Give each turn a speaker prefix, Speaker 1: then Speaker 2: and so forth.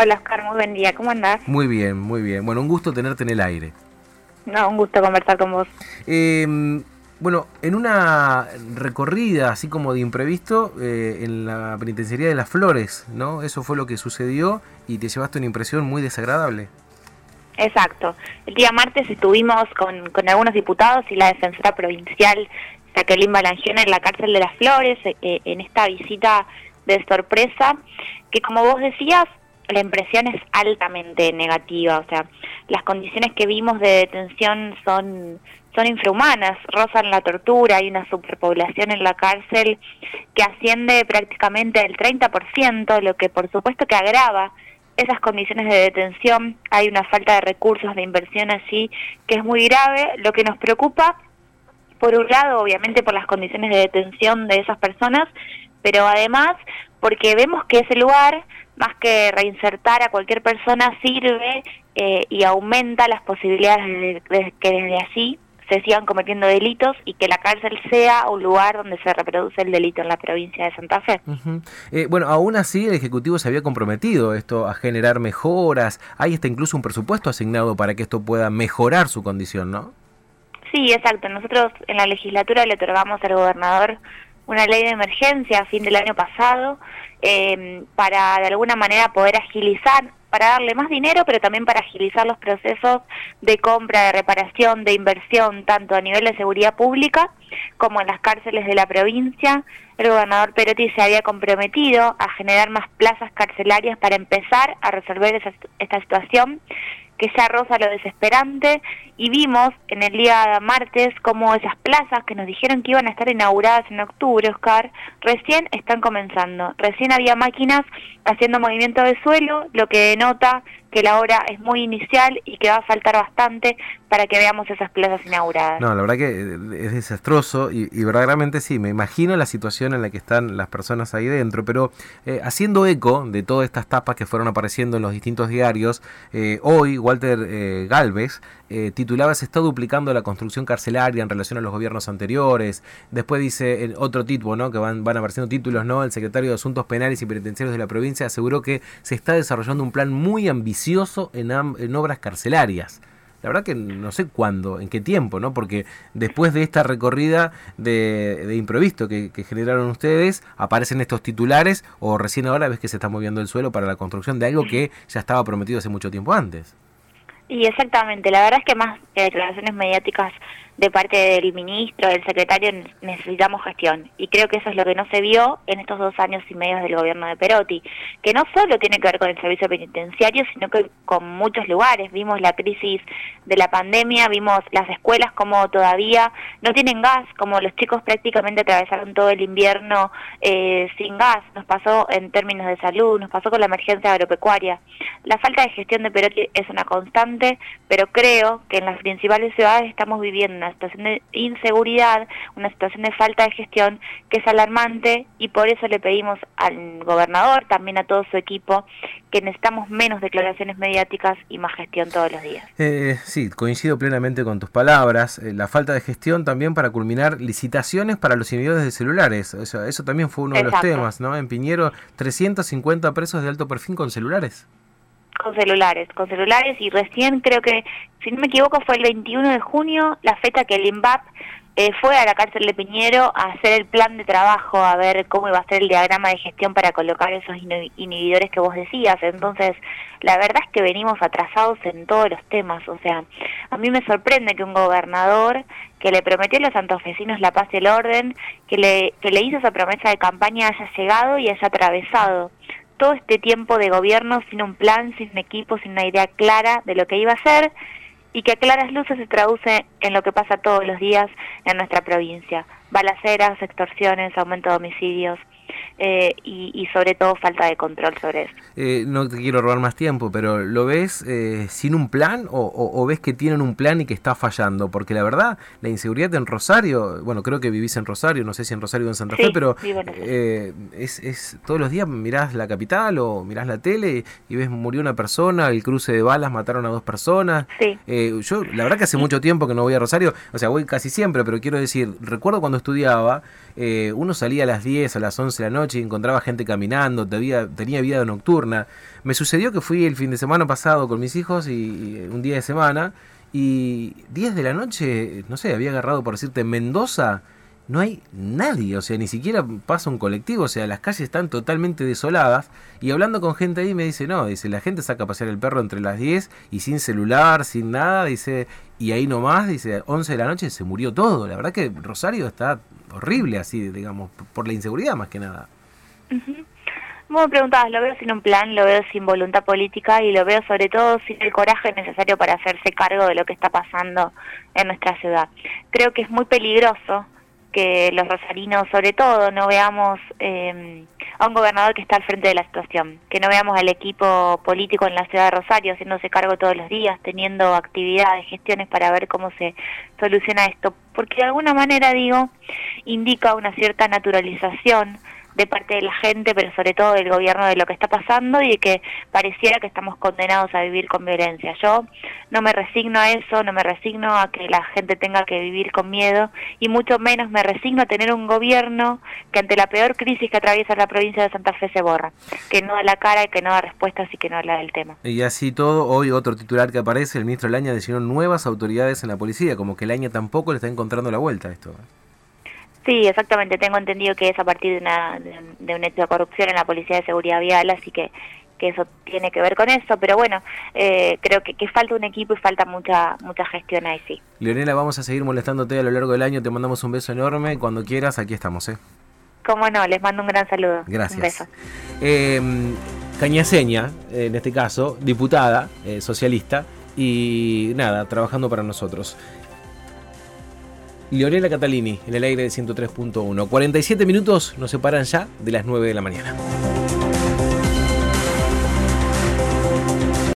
Speaker 1: Hola Oscar, muy buen día, ¿cómo andás?
Speaker 2: Muy bien, muy bien. Bueno, un gusto tenerte en el aire.
Speaker 1: No, un gusto conversar con vos.
Speaker 2: Eh, bueno, en una recorrida así como de imprevisto eh, en la penitenciaría de las Flores, ¿no? Eso fue lo que sucedió y te llevaste una impresión muy desagradable.
Speaker 1: Exacto. El día martes estuvimos con, con algunos diputados y la defensora provincial Jacqueline Balangione en la cárcel de las Flores eh, en esta visita de sorpresa, que como vos decías, la impresión es altamente negativa, o sea, las condiciones que vimos de detención son son infrahumanas, rozan la tortura, hay una superpoblación en la cárcel que asciende prácticamente el 30%, lo que por supuesto que agrava esas condiciones de detención, hay una falta de recursos, de inversión así, que es muy grave. Lo que nos preocupa, por un lado, obviamente por las condiciones de detención de esas personas, pero además porque vemos que ese lugar, más que reinsertar a cualquier persona, sirve eh, y aumenta las posibilidades de, que desde allí se sigan cometiendo delitos y que la cárcel sea un lugar donde se reproduce el delito en la provincia de Santa Fe.
Speaker 2: eh, bueno, aún así el Ejecutivo se había comprometido esto a generar mejoras, hay hasta incluso un presupuesto asignado para que esto pueda mejorar su condición, ¿no?
Speaker 1: Sí, exacto. Nosotros en la legislatura le otorgamos al gobernador una ley de emergencia a fin del año pasado eh, para de alguna manera poder agilizar para darle más dinero, pero también para agilizar los procesos de compra, de reparación, de inversión, tanto a nivel de seguridad pública como en las cárceles de la provincia. El gobernador Perotti se había comprometido a generar más plazas carcelarias para empezar a resolver esa, esta situación que ya roza lo desesperante y vimos en el día martes como esas plazas que nos dijeron que iban a estar inauguradas en octubre, Oscar, recién están comenzando. Recién había máquinas haciendo movimiento de suelo, lo que denota que la obra es muy inicial y que va a faltar bastante para que veamos esas plazas inauguradas.
Speaker 2: No, la verdad que eh, es desastroso y, y verdaderamente sí, me imagino la situación en la que están las personas ahí dentro, pero eh, haciendo eco de todas estas tapas que fueron apareciendo en los distintos diarios, eh, hoy Walter eh, Galvez titulaba se está duplicando la construcción carcelaria en relación a los gobiernos anteriores, después dice en otro tipo, ¿no? que van, van apareciendo títulos, ¿no? el secretario de Asuntos Penales y Penitenciarios de la provincia aseguró que se está desarrollando un plan muy ambicioso en, en, obras carcelarias. La verdad que no sé cuándo, en qué tiempo, ¿no? Porque después de esta recorrida de, de improviso que, generaron ustedes, aparecen estos titulares o recién ahora ves que se está moviendo el suelo para la construcción de algo que ya estaba prometido hace mucho tiempo antes.
Speaker 1: Y exactamente, la verdad es que más declaraciones mediáticas de parte del ministro, del secretario, necesitamos gestión. Y creo que eso es lo que no se vio en estos dos años y medio del gobierno de Perotti, que no solo tiene que ver con el servicio penitenciario, sino que con muchos lugares. Vimos la crisis de la pandemia, vimos las escuelas como todavía no tienen gas, como los chicos prácticamente atravesaron todo el invierno eh, sin gas. Nos pasó en términos de salud, nos pasó con la emergencia agropecuaria. La falta de gestión de Perotti es una constante, pero creo que en las principales ciudades estamos viviendo situación de inseguridad, una situación de falta de gestión que es alarmante y por eso le pedimos al gobernador, también a todo su equipo, que necesitamos menos declaraciones mediáticas y más gestión todos los días.
Speaker 2: Eh, sí, coincido plenamente con tus palabras. Eh, la falta de gestión también para culminar licitaciones para los inhibidores de celulares. Eso, eso también fue uno Exacto. de los temas, ¿no? En Piñero, 350 presos de alto perfil con celulares
Speaker 1: con celulares, con celulares y recién creo que, si no me equivoco, fue el 21 de junio la fecha que el INVAP eh, fue a la cárcel de Piñero a hacer el plan de trabajo, a ver cómo iba a ser el diagrama de gestión para colocar esos inhibidores que vos decías. Entonces, la verdad es que venimos atrasados en todos los temas. O sea, a mí me sorprende que un gobernador que le prometió a los santafesinos la paz y el orden, que le, que le hizo esa promesa de campaña haya llegado y haya atravesado todo este tiempo de gobierno sin un plan, sin un equipo, sin una idea clara de lo que iba a hacer y que a claras luces se traduce en lo que pasa todos los días en nuestra provincia. Balaceras, extorsiones, aumento de homicidios, eh, y, y, sobre todo falta de control sobre eso.
Speaker 2: Eh, no te quiero robar más tiempo, pero ¿lo ves eh, sin un plan o, o, o, ves que tienen un plan y que está fallando? Porque la verdad, la inseguridad en Rosario, bueno, creo que vivís en Rosario, no sé si en Rosario o en Santa
Speaker 1: sí,
Speaker 2: Fe, pero eh, es, es, todos los días mirás la capital o mirás la tele y ves murió una persona, el cruce de balas mataron a dos personas.
Speaker 1: Sí.
Speaker 2: yo, la verdad que hace mucho tiempo que no voy a Rosario, o sea, voy casi siempre, pero quiero decir, recuerdo cuando estudiaba, uno salía a las 10, a las 11 12 de la noche y encontraba gente caminando, tenía, vida nocturna. Me sucedió que fui el fin de semana pasado con mis hijos y, un día de semana y 10 de la noche, no sé, había agarrado por decirte Mendoza no hay nadie, o sea, ni siquiera pasa un colectivo, o sea, las calles están totalmente desoladas. Y hablando con gente ahí me dice, no, dice, la gente saca a pasear el perro entre las 10 y sin celular, sin nada, dice, y ahí nomás, dice, 11 de la noche se murió todo. La verdad que Rosario está horrible así, digamos, por la inseguridad más que nada.
Speaker 1: Como me preguntabas, lo veo sin un plan, lo veo sin voluntad política y lo veo sobre todo sin el coraje necesario para hacerse cargo de lo que está pasando en nuestra ciudad. Creo que es muy peligroso que los rosarinos, sobre todo, no veamos eh, a un gobernador que está al frente de la situación, que no veamos al equipo político en la ciudad de Rosario haciéndose cargo todos los días, teniendo actividades, gestiones para ver cómo se soluciona esto, porque de alguna manera, digo, indica una cierta naturalización de parte de la gente, pero sobre todo del gobierno de lo que está pasando y que pareciera que estamos condenados a vivir con violencia. Yo no me resigno a eso, no me resigno a que la gente tenga que vivir con miedo y mucho menos me resigno a tener un gobierno que ante la peor crisis que atraviesa la provincia de Santa Fe se borra, que no da la cara y que no da respuestas y que no habla del tema.
Speaker 2: Y así todo, hoy otro titular que aparece, el ministro Laña designó nuevas autoridades en la policía, como que Laña tampoco le está encontrando la vuelta a esto.
Speaker 1: Sí, exactamente. Tengo entendido que es a partir de, una, de, un hecho de corrupción en la Policía de Seguridad Vial, así que, que eso tiene que ver con eso. Pero bueno, eh, creo que, que, falta un equipo y falta mucha mucha gestión ahí, sí.
Speaker 2: Leonela, vamos a seguir molestándote a lo largo del año. Te mandamos un beso enorme. Cuando quieras, aquí estamos, ¿eh?
Speaker 1: Cómo no, les mando un gran saludo.
Speaker 2: Gracias.
Speaker 1: Un beso.
Speaker 2: Eh, Cañaseña, en este caso, diputada eh, socialista, y nada, trabajando para nosotros. Leonela Catalini, en el aire de 103.1. 47 minutos nos separan ya de las 9 de la mañana.